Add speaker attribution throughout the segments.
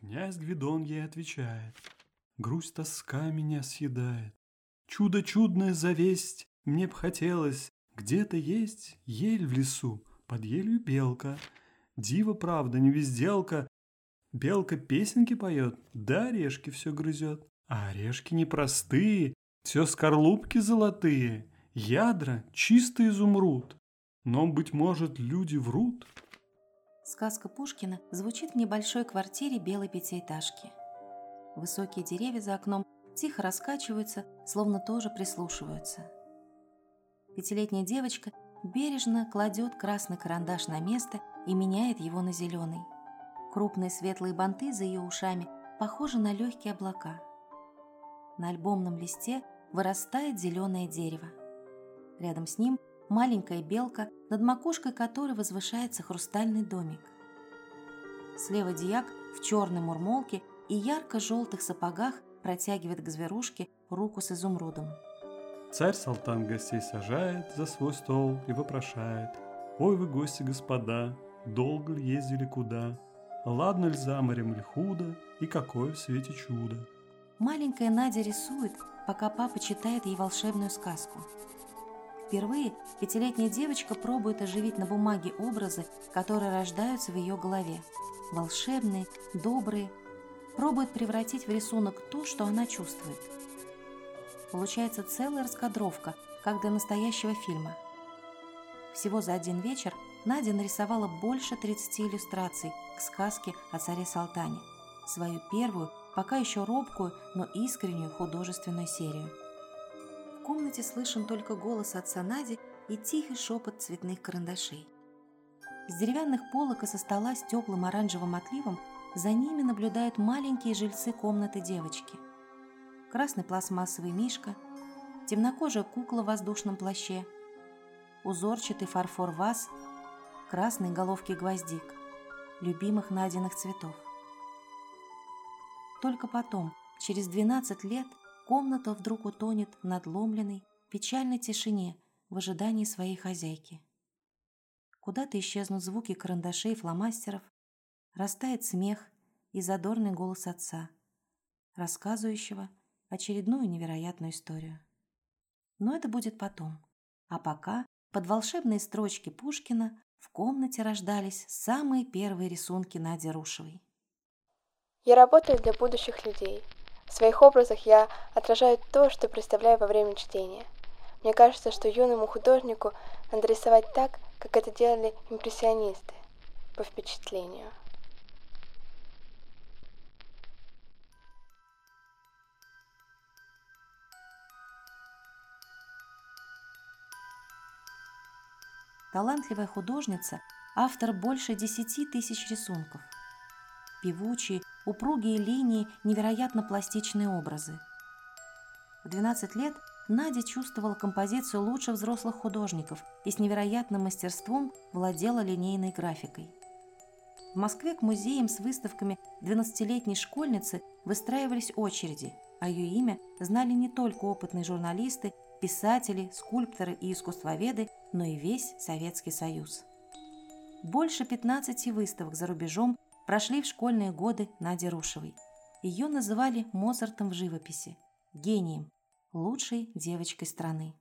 Speaker 1: Князь Гвидон ей отвечает. Грусть тоска меня съедает. Чудо чудное завесть, мне б хотелось. Где-то есть ель в лесу, под елью белка. Дива, правда, не везделка. Белка песенки поет, да орешки все грызет. А орешки непростые, все скорлупки золотые, ядра чистый изумруд. Но, быть может, люди врут?
Speaker 2: Сказка Пушкина звучит в небольшой квартире белой пятиэтажки. Высокие деревья за окном тихо раскачиваются, словно тоже прислушиваются. Пятилетняя девочка бережно кладет красный карандаш на место и меняет его на зеленый. Крупные светлые банты за ее ушами похожи на легкие облака. На альбомном листе вырастает зеленое дерево. Рядом с ним маленькая белка, над макушкой которой возвышается хрустальный домик. Слева дьяк в черной мурмолке и ярко-желтых сапогах протягивает к зверушке руку с изумрудом.
Speaker 1: Царь Салтан гостей сажает за свой стол и вопрошает. «Ой вы, гости, господа, долго ли ездили куда? Ладно ли за морем или худо, и какое в свете чудо?»
Speaker 2: Маленькая Надя рисует, пока папа читает ей волшебную сказку. Впервые пятилетняя девочка пробует оживить на бумаге образы, которые рождаются в ее голове. Волшебные, добрые. Пробует превратить в рисунок то, что она чувствует. Получается целая раскадровка, как для настоящего фильма. Всего за один вечер Надя нарисовала больше 30 иллюстраций к сказке о царе Салтане, свою первую, пока еще робкую, но искреннюю художественную серию. Комнате слышен только голос отца Нади и тихий шепот цветных карандашей. С деревянных полок и со стола с теплым оранжевым отливом за ними наблюдают маленькие жильцы комнаты девочки. Красный пластмассовый мишка, темнокожая кукла в воздушном плаще, узорчатый фарфор ваз, красные головки гвоздик, любимых Надиных цветов. Только потом, через 12 лет, комната вдруг утонет в надломленной, печальной тишине в ожидании своей хозяйки. Куда-то исчезнут звуки карандашей и фломастеров, растает смех и задорный голос отца, рассказывающего очередную невероятную историю. Но это будет потом. А пока под волшебные строчки Пушкина в комнате рождались самые первые рисунки Нади Рушевой.
Speaker 3: Я работаю для будущих людей. В своих образах я отражаю то, что представляю во время чтения. Мне кажется, что юному художнику надо рисовать так, как это делали импрессионисты, по впечатлению.
Speaker 2: Талантливая художница – автор больше десяти тысяч рисунков. Певучие, упругие линии, невероятно пластичные образы. В 12 лет Надя чувствовала композицию лучше взрослых художников и с невероятным мастерством владела линейной графикой. В Москве к музеям с выставками 12-летней школьницы выстраивались очереди, а ее имя знали не только опытные журналисты, писатели, скульпторы и искусствоведы, но и весь Советский Союз. Больше 15 выставок за рубежом прошли в школьные годы Нади Рушевой. Ее называли Моцартом в живописи, гением, лучшей девочкой страны.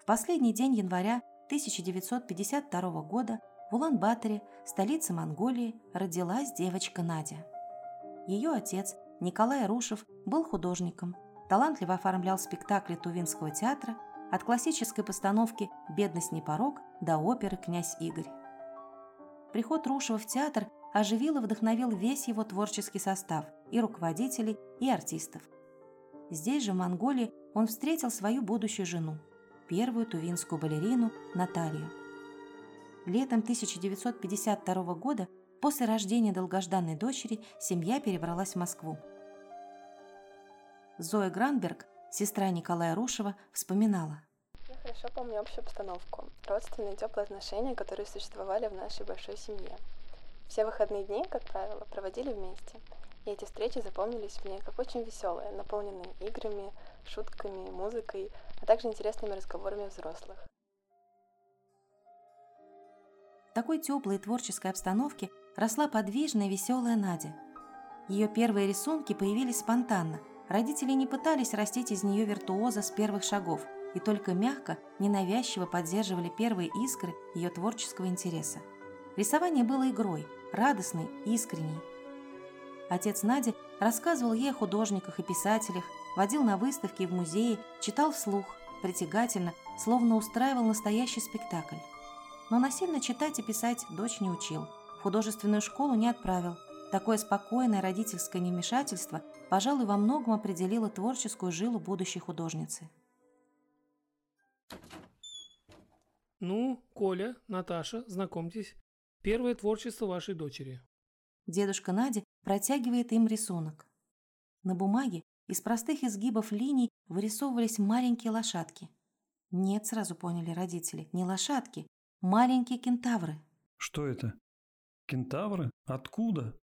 Speaker 2: В последний день января 1952 года в Улан-Баторе, столице Монголии, родилась девочка Надя. Ее отец, Николай Рушев, был художником, талантливо оформлял спектакли Тувинского театра от классической постановки «Бедность не порог» до оперы «Князь Игорь». Приход Рушева в театр оживил и вдохновил весь его творческий состав и руководителей, и артистов. Здесь же, в Монголии, он встретил свою будущую жену, первую тувинскую балерину Наталью. Летом 1952 года, после рождения долгожданной дочери, семья перебралась в Москву. Зоя Гранберг, сестра Николая Рушева, вспоминала –
Speaker 3: хорошо помню общую обстановку, родственные теплые отношения, которые существовали в нашей большой семье. Все выходные дни, как правило, проводили вместе. И эти встречи запомнились мне как очень веселые, наполненные играми, шутками, музыкой, а также интересными разговорами взрослых.
Speaker 2: В такой теплой творческой обстановке росла подвижная веселая Надя. Ее первые рисунки появились спонтанно. Родители не пытались растить из нее виртуоза с первых шагов и только мягко, ненавязчиво поддерживали первые искры ее творческого интереса. Рисование было игрой, радостной, искренней. Отец Нади рассказывал ей о художниках и писателях, водил на выставки и в музеи, читал вслух, притягательно, словно устраивал настоящий спектакль. Но насильно читать и писать дочь не учил, в художественную школу не отправил. Такое спокойное родительское невмешательство, пожалуй, во многом определило творческую жилу будущей художницы.
Speaker 4: Ну, Коля, Наташа, знакомьтесь. Первое творчество вашей дочери.
Speaker 2: Дедушка Надя протягивает им рисунок. На бумаге из простых изгибов линий вырисовывались маленькие лошадки. Нет, сразу поняли родители, не лошадки, маленькие кентавры.
Speaker 1: Что это? Кентавры? Откуда?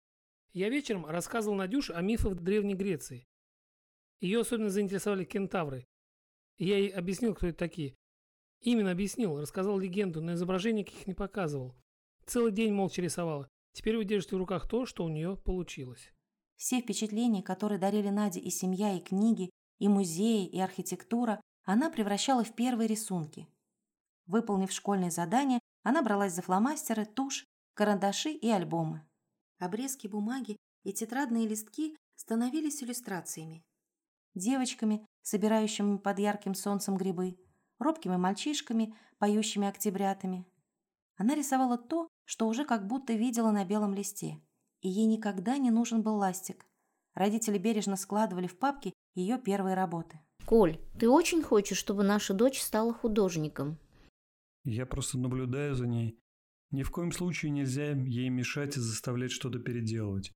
Speaker 4: Я вечером рассказывал Надюше о мифах Древней Греции. Ее особенно заинтересовали кентавры. Я ей объяснил, кто это такие. Именно объяснил, рассказал легенду, но изображений каких не показывал. Целый день молча рисовала. Теперь вы держите в руках то, что у нее получилось.
Speaker 2: Все впечатления, которые дарили Наде и семья, и книги, и музеи, и архитектура, она превращала в первые рисунки. Выполнив школьные задания, она бралась за фломастеры, тушь, карандаши и альбомы. Обрезки бумаги и тетрадные листки становились иллюстрациями. Девочками, собирающими под ярким солнцем грибы, робкими мальчишками, поющими октябрятами. Она рисовала то, что уже как будто видела на белом листе и ей никогда не нужен был ластик. Родители бережно складывали в папки ее первые работы.
Speaker 5: Коль, ты очень хочешь, чтобы наша дочь стала художником?
Speaker 1: Я просто наблюдаю за ней. Ни в коем случае нельзя ей мешать и заставлять что-то переделывать.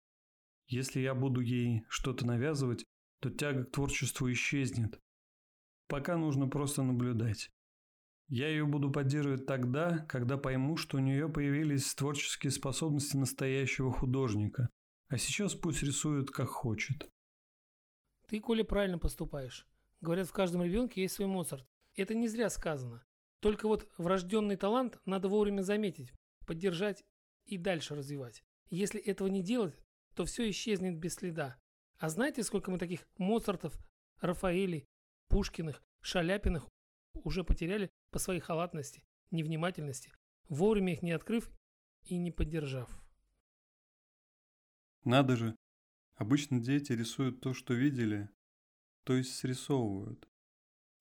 Speaker 1: Если я буду ей что-то навязывать, то тяга к творчеству исчезнет. Пока нужно просто наблюдать. Я ее буду поддерживать тогда, когда пойму, что у нее появились творческие способности настоящего художника. А сейчас пусть рисует как хочет.
Speaker 4: Ты, Коля, правильно поступаешь. Говорят, в каждом ребенке есть свой Моцарт. Это не зря сказано. Только вот врожденный талант надо вовремя заметить, поддержать и дальше развивать. Если этого не делать, то все исчезнет без следа. А знаете, сколько мы таких Моцартов, Рафаэлей, Пушкиных, Шаляпиных уже потеряли по своей халатности, невнимательности, вовремя их не открыв и не поддержав.
Speaker 1: Надо же. Обычно дети рисуют то, что видели, то есть срисовывают.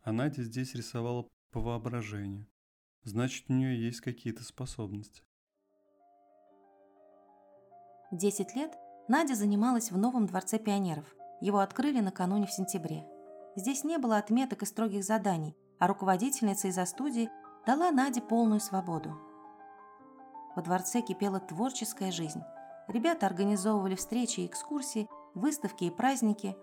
Speaker 1: А Надя здесь рисовала по воображению. Значит, у нее есть какие-то способности.
Speaker 2: Десять лет Надя занималась в новом дворце пионеров. Его открыли накануне в сентябре. Здесь не было отметок и строгих заданий, а руководительница из-за студии дала Наде полную свободу. Во дворце кипела творческая жизнь. Ребята организовывали встречи и экскурсии, выставки и праздники.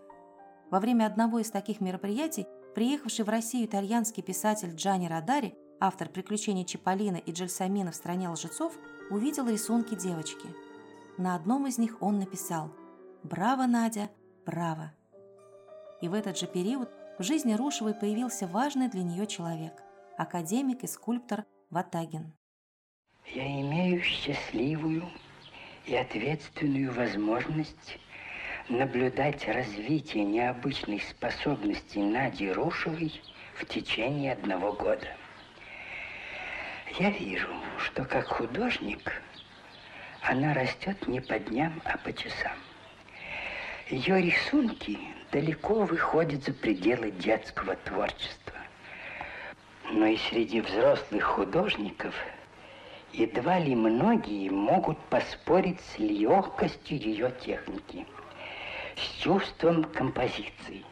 Speaker 2: Во время одного из таких мероприятий приехавший в Россию итальянский писатель Джани Радари, автор «Приключений Чиполлино» и Джельсамина в «Стране лжецов», увидел рисунки девочки. На одном из них он написал «Браво, Надя, браво!». И в этот же период в жизни Рушевой появился важный для нее человек – академик и скульптор Ватагин.
Speaker 6: Я имею счастливую и ответственную возможность наблюдать развитие необычных способностей Нади Рушевой в течение одного года. Я вижу, что как художник она растет не по дням, а по часам. Ее рисунки далеко выходят за пределы детского творчества. Но и среди взрослых художников едва ли многие могут поспорить с легкостью ее техники, с чувством композиции,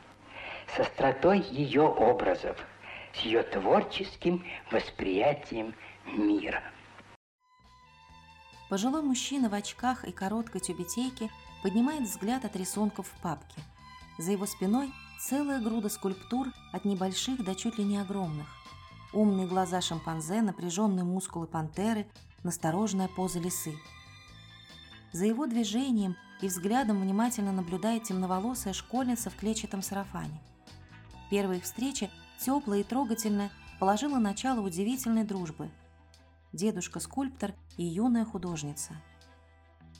Speaker 6: с остротой ее образов, с ее творческим восприятием мира.
Speaker 2: Пожилой мужчина в очках и короткой тюбетейке поднимает взгляд от рисунков в папке – за его спиной целая груда скульптур от небольших до чуть ли не огромных. Умные глаза шимпанзе, напряженные мускулы пантеры, настороженная поза лисы. За его движением и взглядом внимательно наблюдает темноволосая школьница в клетчатом сарафане. Первая их встреча, теплая и трогательная, положила начало удивительной дружбы. Дедушка-скульптор и юная художница.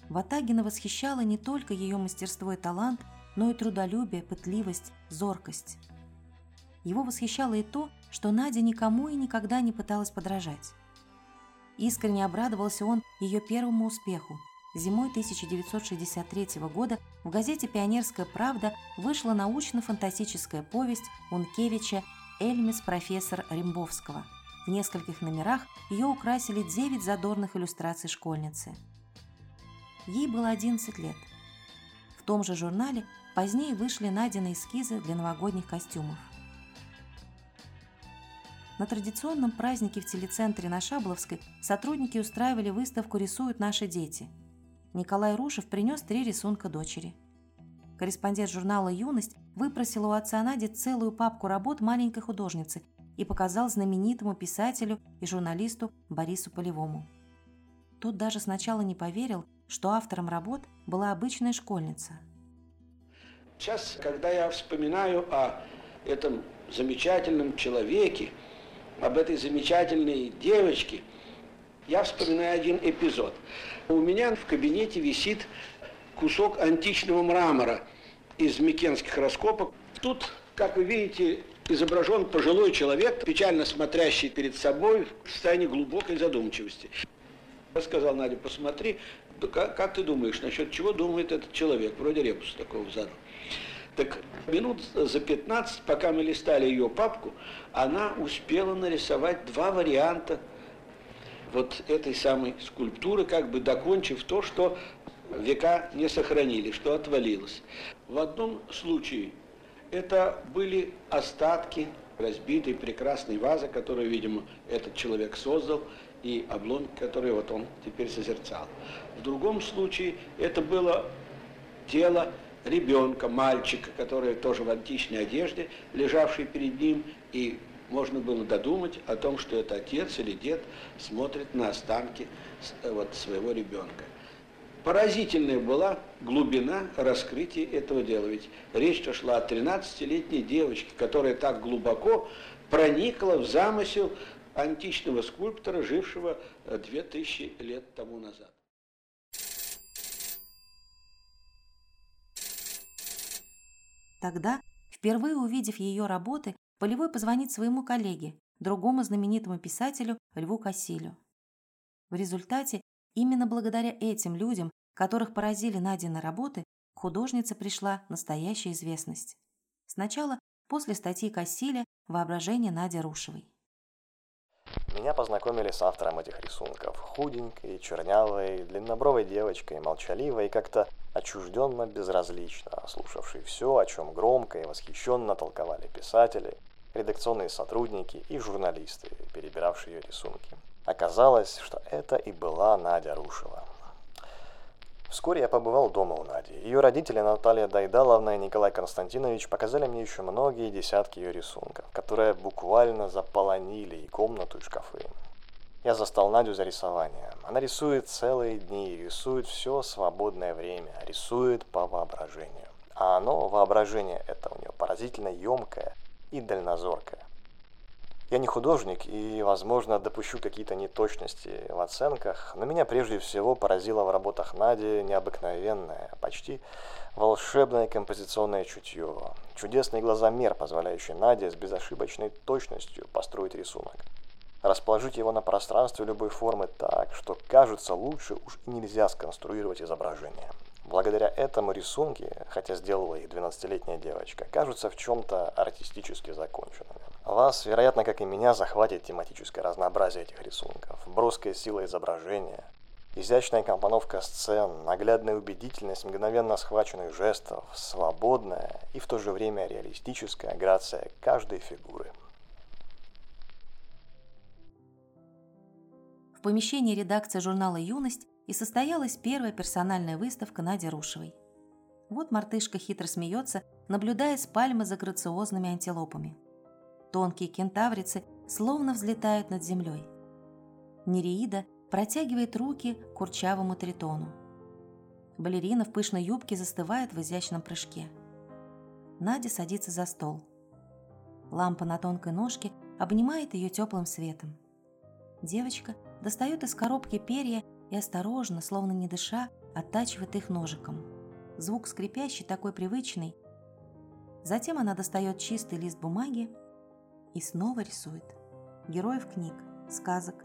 Speaker 2: Ватагина восхищала не только ее мастерство и талант, но и трудолюбие, пытливость, зоркость. Его восхищало и то, что Надя никому и никогда не пыталась подражать. Искренне обрадовался он ее первому успеху. Зимой 1963 года в газете «Пионерская правда» вышла научно-фантастическая повесть Ункевича «Эльмис профессор Римбовского». В нескольких номерах ее украсили 9 задорных иллюстраций школьницы. Ей было 11 лет. В том же журнале позднее вышли Надины эскизы для новогодних костюмов. На традиционном празднике в телецентре на Шабловской сотрудники устраивали выставку «Рисуют наши дети». Николай Рушев принес три рисунка дочери. Корреспондент журнала «Юность» выпросил у отца Нади целую папку работ маленькой художницы и показал знаменитому писателю и журналисту Борису Полевому. Тот даже сначала не поверил, что автором работ была обычная школьница.
Speaker 7: Сейчас, когда я вспоминаю о этом замечательном человеке, об этой замечательной девочке, я вспоминаю один эпизод. У меня в кабинете висит кусок античного мрамора из микенских раскопок. Тут, как вы видите, изображен пожилой человек, печально смотрящий перед собой в состоянии глубокой задумчивости. Я сказал Надя, посмотри, как, как ты думаешь, насчет чего думает этот человек? Вроде ребуса такого задал. Так минут за 15, пока мы листали ее папку, она успела нарисовать два варианта вот этой самой скульптуры, как бы докончив то, что века не сохранили, что отвалилось. В одном случае это были остатки разбитой прекрасной вазы, которую, видимо, этот человек создал, и обломки, которые вот он теперь созерцал. В другом случае это было тело ребенка, мальчика, который тоже в античной одежде, лежавший перед ним, и можно было додумать о том, что это отец или дед смотрит на останки э, вот, своего ребенка. Поразительная была глубина раскрытия этого дела. Ведь речь шла о 13-летней девочке, которая так глубоко проникла в замысел античного скульптора, жившего 2000 э, лет тому назад.
Speaker 2: Тогда, впервые увидев ее работы, Полевой позвонит своему коллеге, другому знаменитому писателю Льву Кассилю. В результате, именно благодаря этим людям, которых поразили Надины работы, к художнице пришла настоящая известность. Сначала после статьи Кассиля «Воображение Нади Рушевой».
Speaker 8: Меня познакомили с автором этих рисунков. Худенькой, чернявой, длиннобровой девочкой, молчаливой и как-то отчужденно безразлично, слушавшей все, о чем громко и восхищенно толковали писатели, редакционные сотрудники и журналисты, перебиравшие ее рисунки. Оказалось, что это и была Надя Рушева. Вскоре я побывал дома у Нади. Ее родители Наталья Дайдаловна и Николай Константинович показали мне еще многие десятки ее рисунков, которые буквально заполонили и комнату, и шкафы. Я застал Надю за рисованием. Она рисует целые дни, рисует все свободное время, рисует по воображению. А оно, воображение это у нее поразительно емкое и дальнозоркое. Я не художник и, возможно, допущу какие-то неточности в оценках, но меня прежде всего поразило в работах Нади необыкновенное, почти волшебное композиционное чутье, чудесный глазомер, позволяющий Наде с безошибочной точностью построить рисунок. Расположить его на пространстве любой формы так, что кажется лучше уж нельзя сконструировать изображение. Благодаря этому рисунки, хотя сделала их 12-летняя девочка, кажутся в чем-то артистически законченными. Вас, вероятно, как и меня, захватит тематическое разнообразие этих рисунков, броская сила изображения, изящная компоновка сцен, наглядная убедительность мгновенно схваченных жестов, свободная и в то же время реалистическая грация каждой фигуры.
Speaker 2: В помещении редакции журнала «Юность» и состоялась первая персональная выставка Нади Рушевой. Вот мартышка хитро смеется, наблюдая с пальмы за грациозными антилопами. Тонкие кентаврицы словно взлетают над землей. Нереида протягивает руки курчавому тритону. Балерина в пышной юбке застывает в изящном прыжке. Надя садится за стол. Лампа на тонкой ножке обнимает ее теплым светом. Девочка достает из коробки перья и осторожно, словно не дыша, оттачивает их ножиком. Звук скрипящий, такой привычный. Затем она достает чистый лист бумаги и снова рисует. Героев книг, сказок.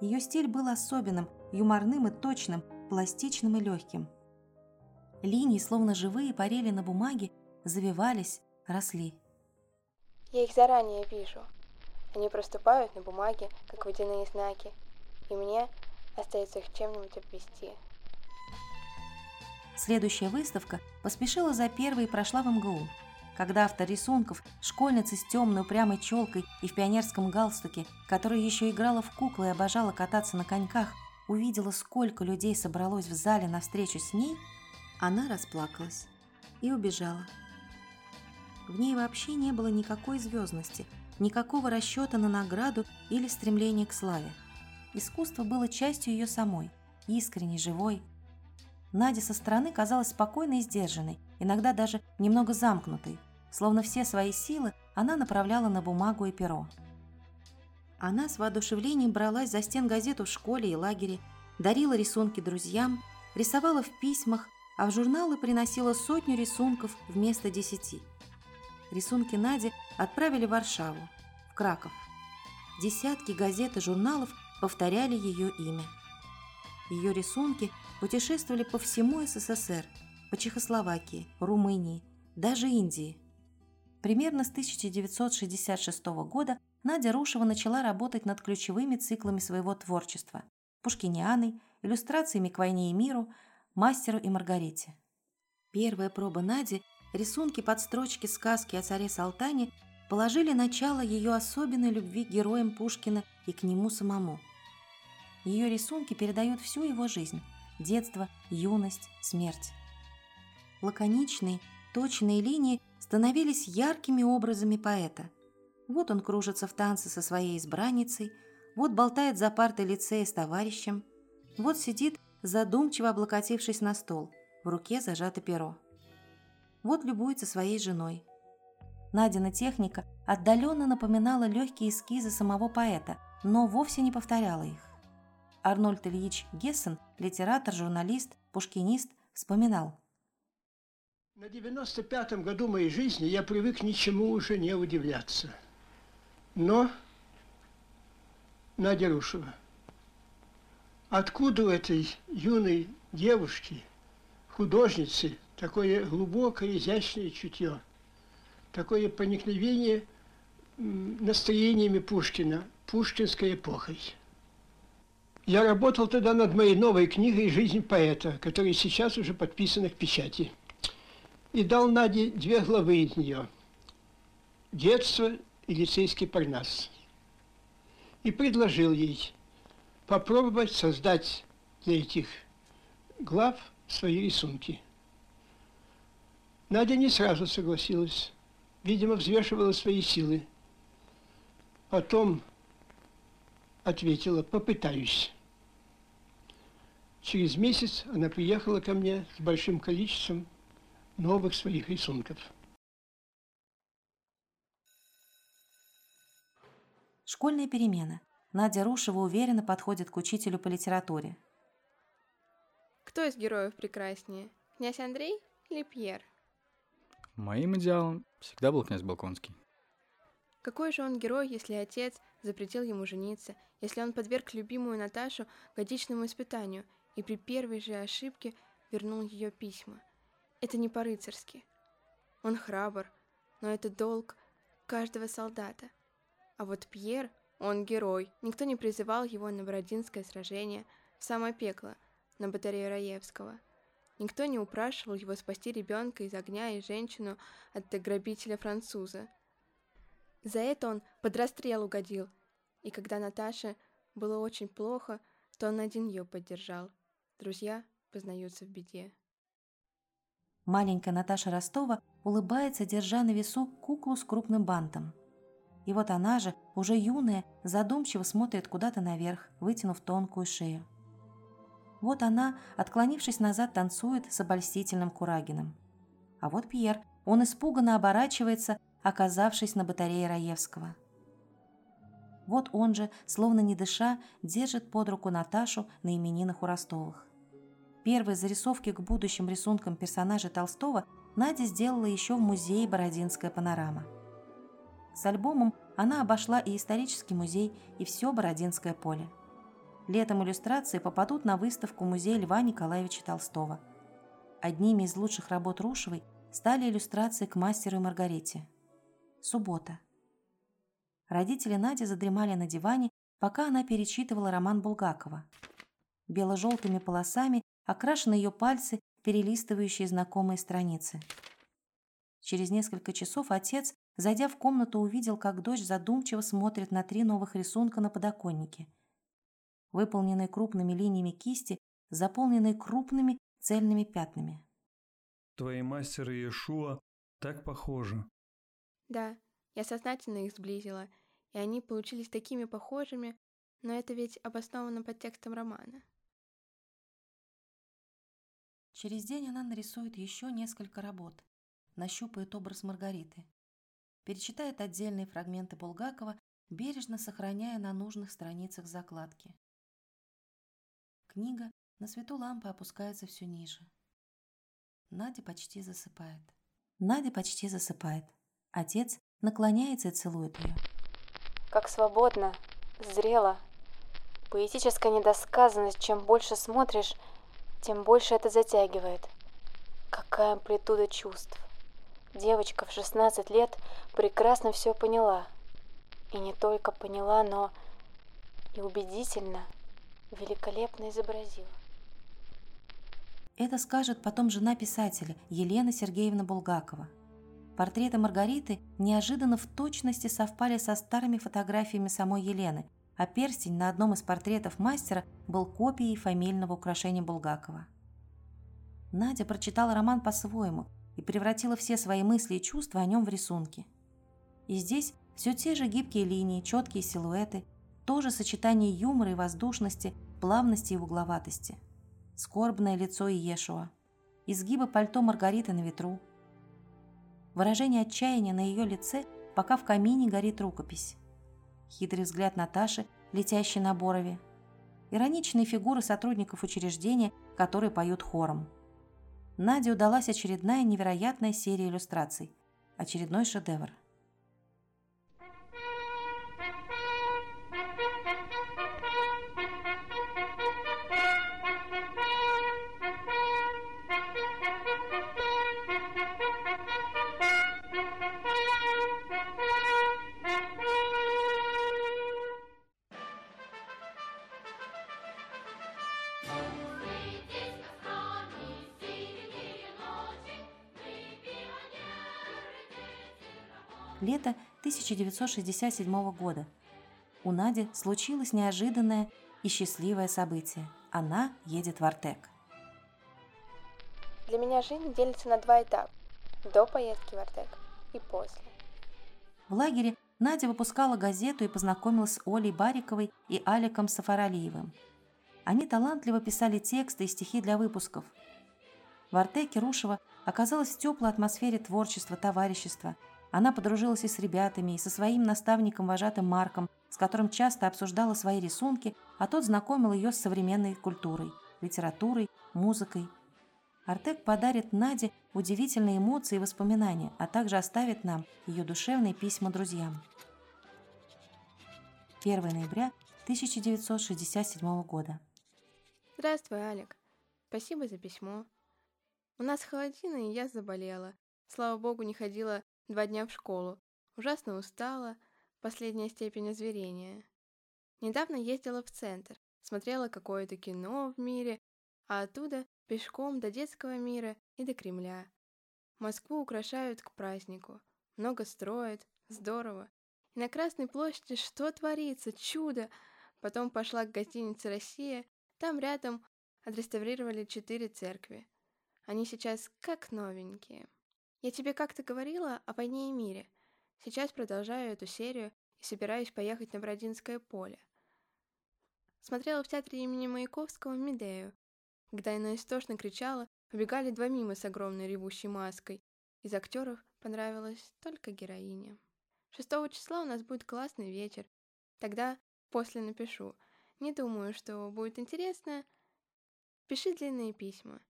Speaker 2: Ее стиль был особенным, юморным и точным, пластичным и легким. Линии, словно живые, парили на бумаге, завивались, росли.
Speaker 3: Я их заранее вижу. Они проступают на бумаге, как водяные знаки, и мне остается их чем-нибудь обвести.
Speaker 2: Следующая выставка поспешила за первой и прошла в МГУ. Когда автор рисунков, школьница с темной упрямой челкой и в пионерском галстуке, которая еще играла в куклы и обожала кататься на коньках, увидела, сколько людей собралось в зале на встречу с ней, она расплакалась и убежала. В ней вообще не было никакой звездности, никакого расчета на награду или стремления к славе. Искусство было частью ее самой, искренней, живой. Надя со стороны казалась спокойной и сдержанной, иногда даже немного замкнутой, словно все свои силы она направляла на бумагу и перо. Она с воодушевлением бралась за стен газету в школе и лагере, дарила рисунки друзьям, рисовала в письмах, а в журналы приносила сотню рисунков вместо десяти. Рисунки Нади отправили в Варшаву, в Краков. Десятки газет и журналов повторяли ее имя. Ее рисунки путешествовали по всему СССР, по Чехословакии, Румынии, даже Индии. Примерно с 1966 года Надя Рушева начала работать над ключевыми циклами своего творчества – Пушкинианой, иллюстрациями к «Войне и миру», «Мастеру и Маргарите». Первая проба Нади рисунки под строчки сказки о царе Салтане положили начало ее особенной любви к героям Пушкина и к нему самому. Ее рисунки передают всю его жизнь – детство, юность, смерть. Лаконичные, точные линии становились яркими образами поэта. Вот он кружится в танце со своей избранницей, вот болтает за партой лицея с товарищем, вот сидит, задумчиво облокотившись на стол, в руке зажато перо вот любуется своей женой. Надина техника отдаленно напоминала легкие эскизы самого поэта, но вовсе не повторяла их. Арнольд Ильич Гессен, литератор, журналист, пушкинист, вспоминал.
Speaker 9: На 95-м году моей жизни я привык ничему уже не удивляться. Но Надя Рушева, откуда у этой юной девушки, художницы, такое глубокое, изящное чутье, такое проникновение настроениями Пушкина, пушкинской эпохой. Я работал тогда над моей новой книгой «Жизнь поэта», которая сейчас уже подписана к печати. И дал Наде две главы из нее «Детство» и «Лицейский парнас». И предложил ей попробовать создать для этих глав свои рисунки – Надя не сразу согласилась. Видимо, взвешивала свои силы. Потом ответила, попытаюсь. Через месяц она приехала ко мне с большим количеством новых своих рисунков.
Speaker 2: Школьная перемена. Надя Рушева уверенно подходит к учителю по литературе.
Speaker 3: Кто из героев прекраснее? Князь Андрей или Пьер?
Speaker 10: Моим идеалом всегда был князь Балконский.
Speaker 3: Какой же он герой, если отец запретил ему жениться, если он подверг любимую Наташу годичному испытанию и при первой же ошибке вернул ее письма? Это не по-рыцарски. Он храбр, но это долг каждого солдата. А вот Пьер, он герой. Никто не призывал его на Бородинское сражение в самое пекло, на батарею Раевского – Никто не упрашивал его спасти ребенка из огня и женщину от грабителя-француза. За это он под расстрел угодил, и когда Наташе было очень плохо, то он один ее поддержал. Друзья познаются в беде.
Speaker 2: Маленькая Наташа Ростова улыбается, держа на весу куклу с крупным бантом. И вот она же, уже юная, задумчиво смотрит куда-то наверх, вытянув тонкую шею. Вот она, отклонившись назад, танцует с обольстительным Курагиным. А вот Пьер, он испуганно оборачивается, оказавшись на батарее Раевского. Вот он же, словно не дыша, держит под руку Наташу на именинах у Ростовых. Первые зарисовки к будущим рисункам персонажей Толстого Надя сделала еще в музее «Бородинская панорама». С альбомом она обошла и исторический музей, и все Бородинское поле. Летом иллюстрации попадут на выставку музея Льва Николаевича Толстого. Одними из лучших работ Рушевой стали иллюстрации к мастеру и Маргарите. Суббота. Родители Нади задремали на диване, пока она перечитывала роман Булгакова. Бело-желтыми полосами окрашены ее пальцы, перелистывающие знакомые страницы. Через несколько часов отец, зайдя в комнату, увидел, как дочь задумчиво смотрит на три новых рисунка на подоконнике. Выполненные крупными линиями кисти, заполненные крупными цельными пятнами.
Speaker 1: Твои мастер и Иешуа так похожи.
Speaker 3: Да, я сознательно их сблизила, и они получились такими похожими, но это ведь обосновано под текстом романа.
Speaker 2: Через день она нарисует еще несколько работ, нащупает образ Маргариты, перечитает отдельные фрагменты Булгакова, бережно сохраняя на нужных страницах закладки. Книга на свету лампы опускается все ниже. Надя почти засыпает. Надя почти засыпает. Отец наклоняется и целует ее.
Speaker 3: Как свободно, зрело. Поэтическая недосказанность, чем больше смотришь, тем больше это затягивает. Какая амплитуда чувств. Девочка в 16 лет прекрасно все поняла. И не только поняла, но и убедительно, великолепно изобразила.
Speaker 2: Это скажет потом жена писателя Елена Сергеевна Булгакова. Портреты Маргариты неожиданно в точности совпали со старыми фотографиями самой Елены, а перстень на одном из портретов мастера был копией фамильного украшения Булгакова. Надя прочитала роман по-своему и превратила все свои мысли и чувства о нем в рисунки. И здесь все те же гибкие линии, четкие силуэты, тоже сочетание юмора и воздушности, плавности и угловатости – скорбное лицо Иешуа, изгибы пальто Маргариты на ветру, выражение отчаяния на ее лице, пока в камине горит рукопись, хитрый взгляд Наташи, летящий на Борове, ироничные фигуры сотрудников учреждения, которые поют хором. Наде удалась очередная невероятная серия иллюстраций, очередной шедевр. Лето 1967 года. У Нади случилось неожиданное и счастливое событие. Она едет в Артек.
Speaker 3: Для меня жизнь делится на два этапа. До поездки в Артек и после.
Speaker 2: В лагере Надя выпускала газету и познакомилась с Олей Бариковой и Аликом Сафаралиевым. Они талантливо писали тексты и стихи для выпусков. В Артеке Рушева оказалась в теплой атмосфере творчества, товарищества – она подружилась и с ребятами, и со своим наставником-вожатым Марком, с которым часто обсуждала свои рисунки, а тот знакомил ее с современной культурой, литературой, музыкой. Артек подарит Наде удивительные эмоции и воспоминания, а также оставит нам ее душевные письма друзьям. 1 ноября 1967 года.
Speaker 3: Здравствуй, Алик. Спасибо за письмо. У нас холодина, и я заболела. Слава богу, не ходила Два дня в школу. Ужасно устала. Последняя степень озверения. Недавно ездила в центр. Смотрела какое-то кино в мире, а оттуда пешком до детского мира и до Кремля. Москву украшают к празднику. Много строят. Здорово. И на Красной площади что творится? Чудо! Потом пошла к гостинице «Россия». Там рядом отреставрировали четыре церкви. Они сейчас как новенькие. Я тебе как-то говорила о войне и мире. Сейчас продолжаю эту серию и собираюсь поехать на Бродинское поле. Смотрела в театре имени Маяковского Медею. Когда она истошно кричала, убегали два мимо с огромной ревущей маской. Из актеров понравилась только героиня. 6 числа у нас будет классный вечер. Тогда после напишу. Не думаю, что будет интересно. Пиши длинные письма.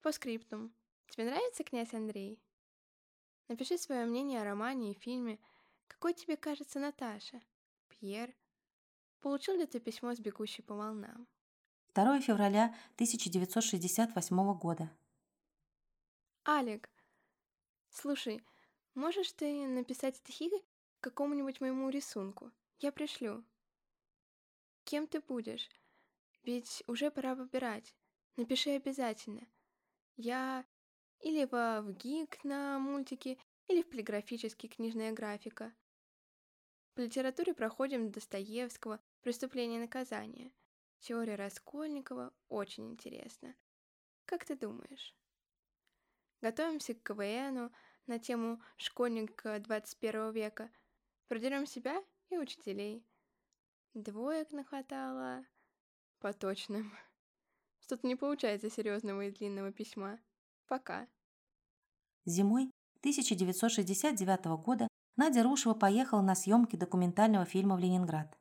Speaker 3: По скриптум. Тебе нравится князь Андрей? Напиши свое мнение о романе и фильме. Какой тебе кажется Наташа? Пьер? Получил ли ты письмо с бегущей по волнам?
Speaker 2: 2 февраля 1968 года.
Speaker 3: Алик, слушай, можешь ты написать стихи какому-нибудь моему рисунку? Я пришлю. Кем ты будешь? Ведь уже пора выбирать. Напиши обязательно. Я или в ГИК на мультике, или в полиграфический книжная графика. По литературе проходим Достоевского «Преступление и наказание». Теория Раскольникова очень интересно. Как ты думаешь? Готовимся к КВНу на тему «Школьник 21 века». Продерем себя и учителей. Двоек нахватало по точным. Что-то не получается серьезного и длинного письма. Пока.
Speaker 2: Зимой 1969 года Надя Рушева поехала на съемки документального фильма в Ленинград.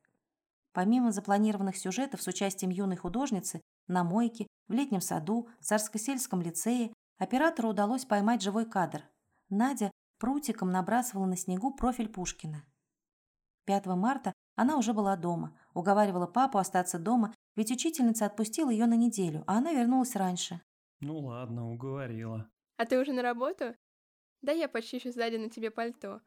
Speaker 2: Помимо запланированных сюжетов с участием юной художницы на мойке, в летнем саду, Царско-сельском лицее, оператору удалось поймать живой кадр. Надя прутиком набрасывала на снегу профиль Пушкина. 5 марта она уже была дома, уговаривала папу остаться дома, ведь учительница отпустила ее на неделю, а она вернулась раньше.
Speaker 1: Ну ладно, уговорила.
Speaker 3: А ты уже на работу? Да я почищу сзади на тебе пальто.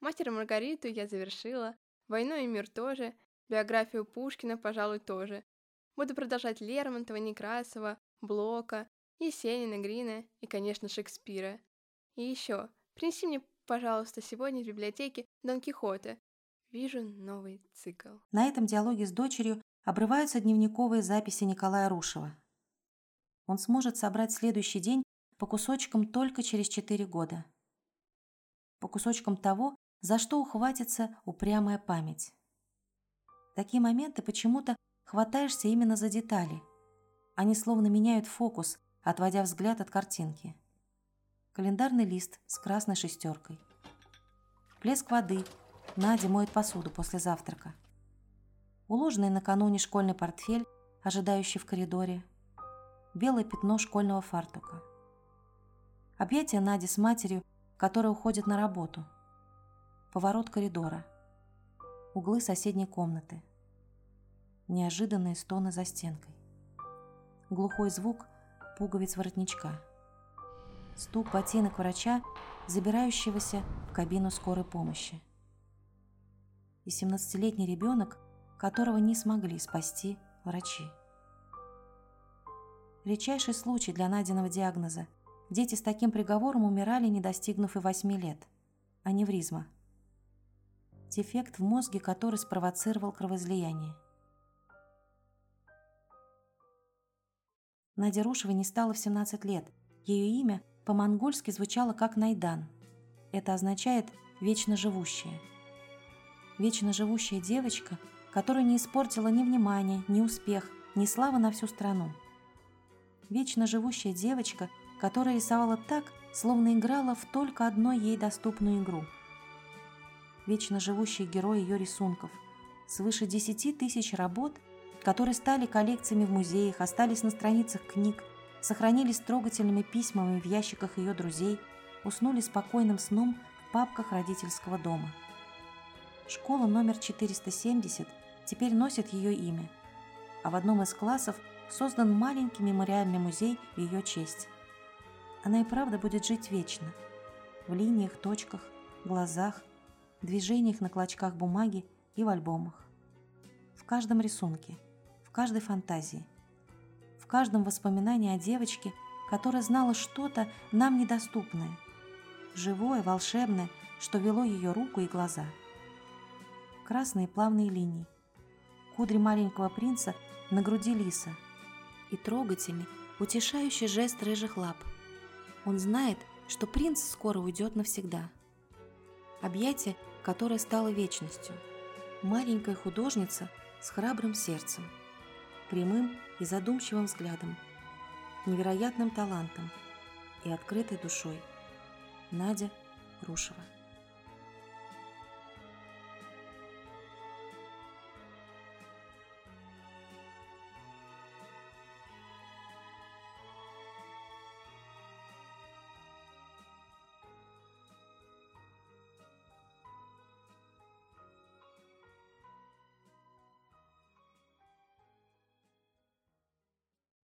Speaker 3: Мастера Маргариту я завершила, Войну и мир тоже, биографию Пушкина, пожалуй, тоже. Буду продолжать Лермонтова, Некрасова, Блока, Есенина, Грина и, конечно, Шекспира. И еще, принеси мне, пожалуйста, сегодня в библиотеке Дон Кихота. Вижу новый цикл.
Speaker 2: На этом диалоге с дочерью обрываются дневниковые записи Николая Рушева. Он сможет собрать следующий день по кусочкам только через четыре года. По кусочкам того, за что ухватится упрямая память. такие моменты почему-то хватаешься именно за детали. Они словно меняют фокус, отводя взгляд от картинки. Календарный лист с красной шестеркой. Плеск воды. Надя моет посуду после завтрака. Уложенный накануне школьный портфель, ожидающий в коридоре. Белое пятно школьного фартука. Объятия Нади с матерью, которая уходит на работу. Поворот коридора. Углы соседней комнаты. Неожиданные стоны за стенкой. Глухой звук пуговиц воротничка. Стук ботинок врача, забирающегося в кабину скорой помощи. И 17-летний ребенок, которого не смогли спасти врачи. Редчайший случай для найденного диагноза – Дети с таким приговором умирали, не достигнув и восьми лет. Аневризма. Дефект в мозге, который спровоцировал кровоизлияние. Надя Рушева не стала в 17 лет. Ее имя по-монгольски звучало как Найдан. Это означает «вечно живущая». Вечно живущая девочка, которая не испортила ни внимания, ни успех, ни славы на всю страну. Вечно живущая девочка – которая рисовала так, словно играла в только одной ей доступную игру. Вечно живущий герой ее рисунков, свыше десяти тысяч работ, которые стали коллекциями в музеях, остались на страницах книг, сохранились трогательными письмами в ящиках ее друзей, уснули спокойным сном в папках родительского дома. Школа номер 470 теперь носит ее имя, а в одном из классов создан маленький мемориальный музей в ее честь она и правда будет жить вечно. В линиях, точках, глазах, движениях на клочках бумаги и в альбомах. В каждом рисунке, в каждой фантазии, в каждом воспоминании о девочке, которая знала что-то нам недоступное, живое, волшебное, что вело ее руку и глаза. Красные плавные линии, кудри маленького принца на груди лиса и трогательный, утешающий жест рыжих лап – он знает, что принц скоро уйдет навсегда. Объятие, которое стало вечностью. Маленькая художница с храбрым сердцем, прямым и задумчивым взглядом, невероятным талантом и открытой душой. Надя Рушева.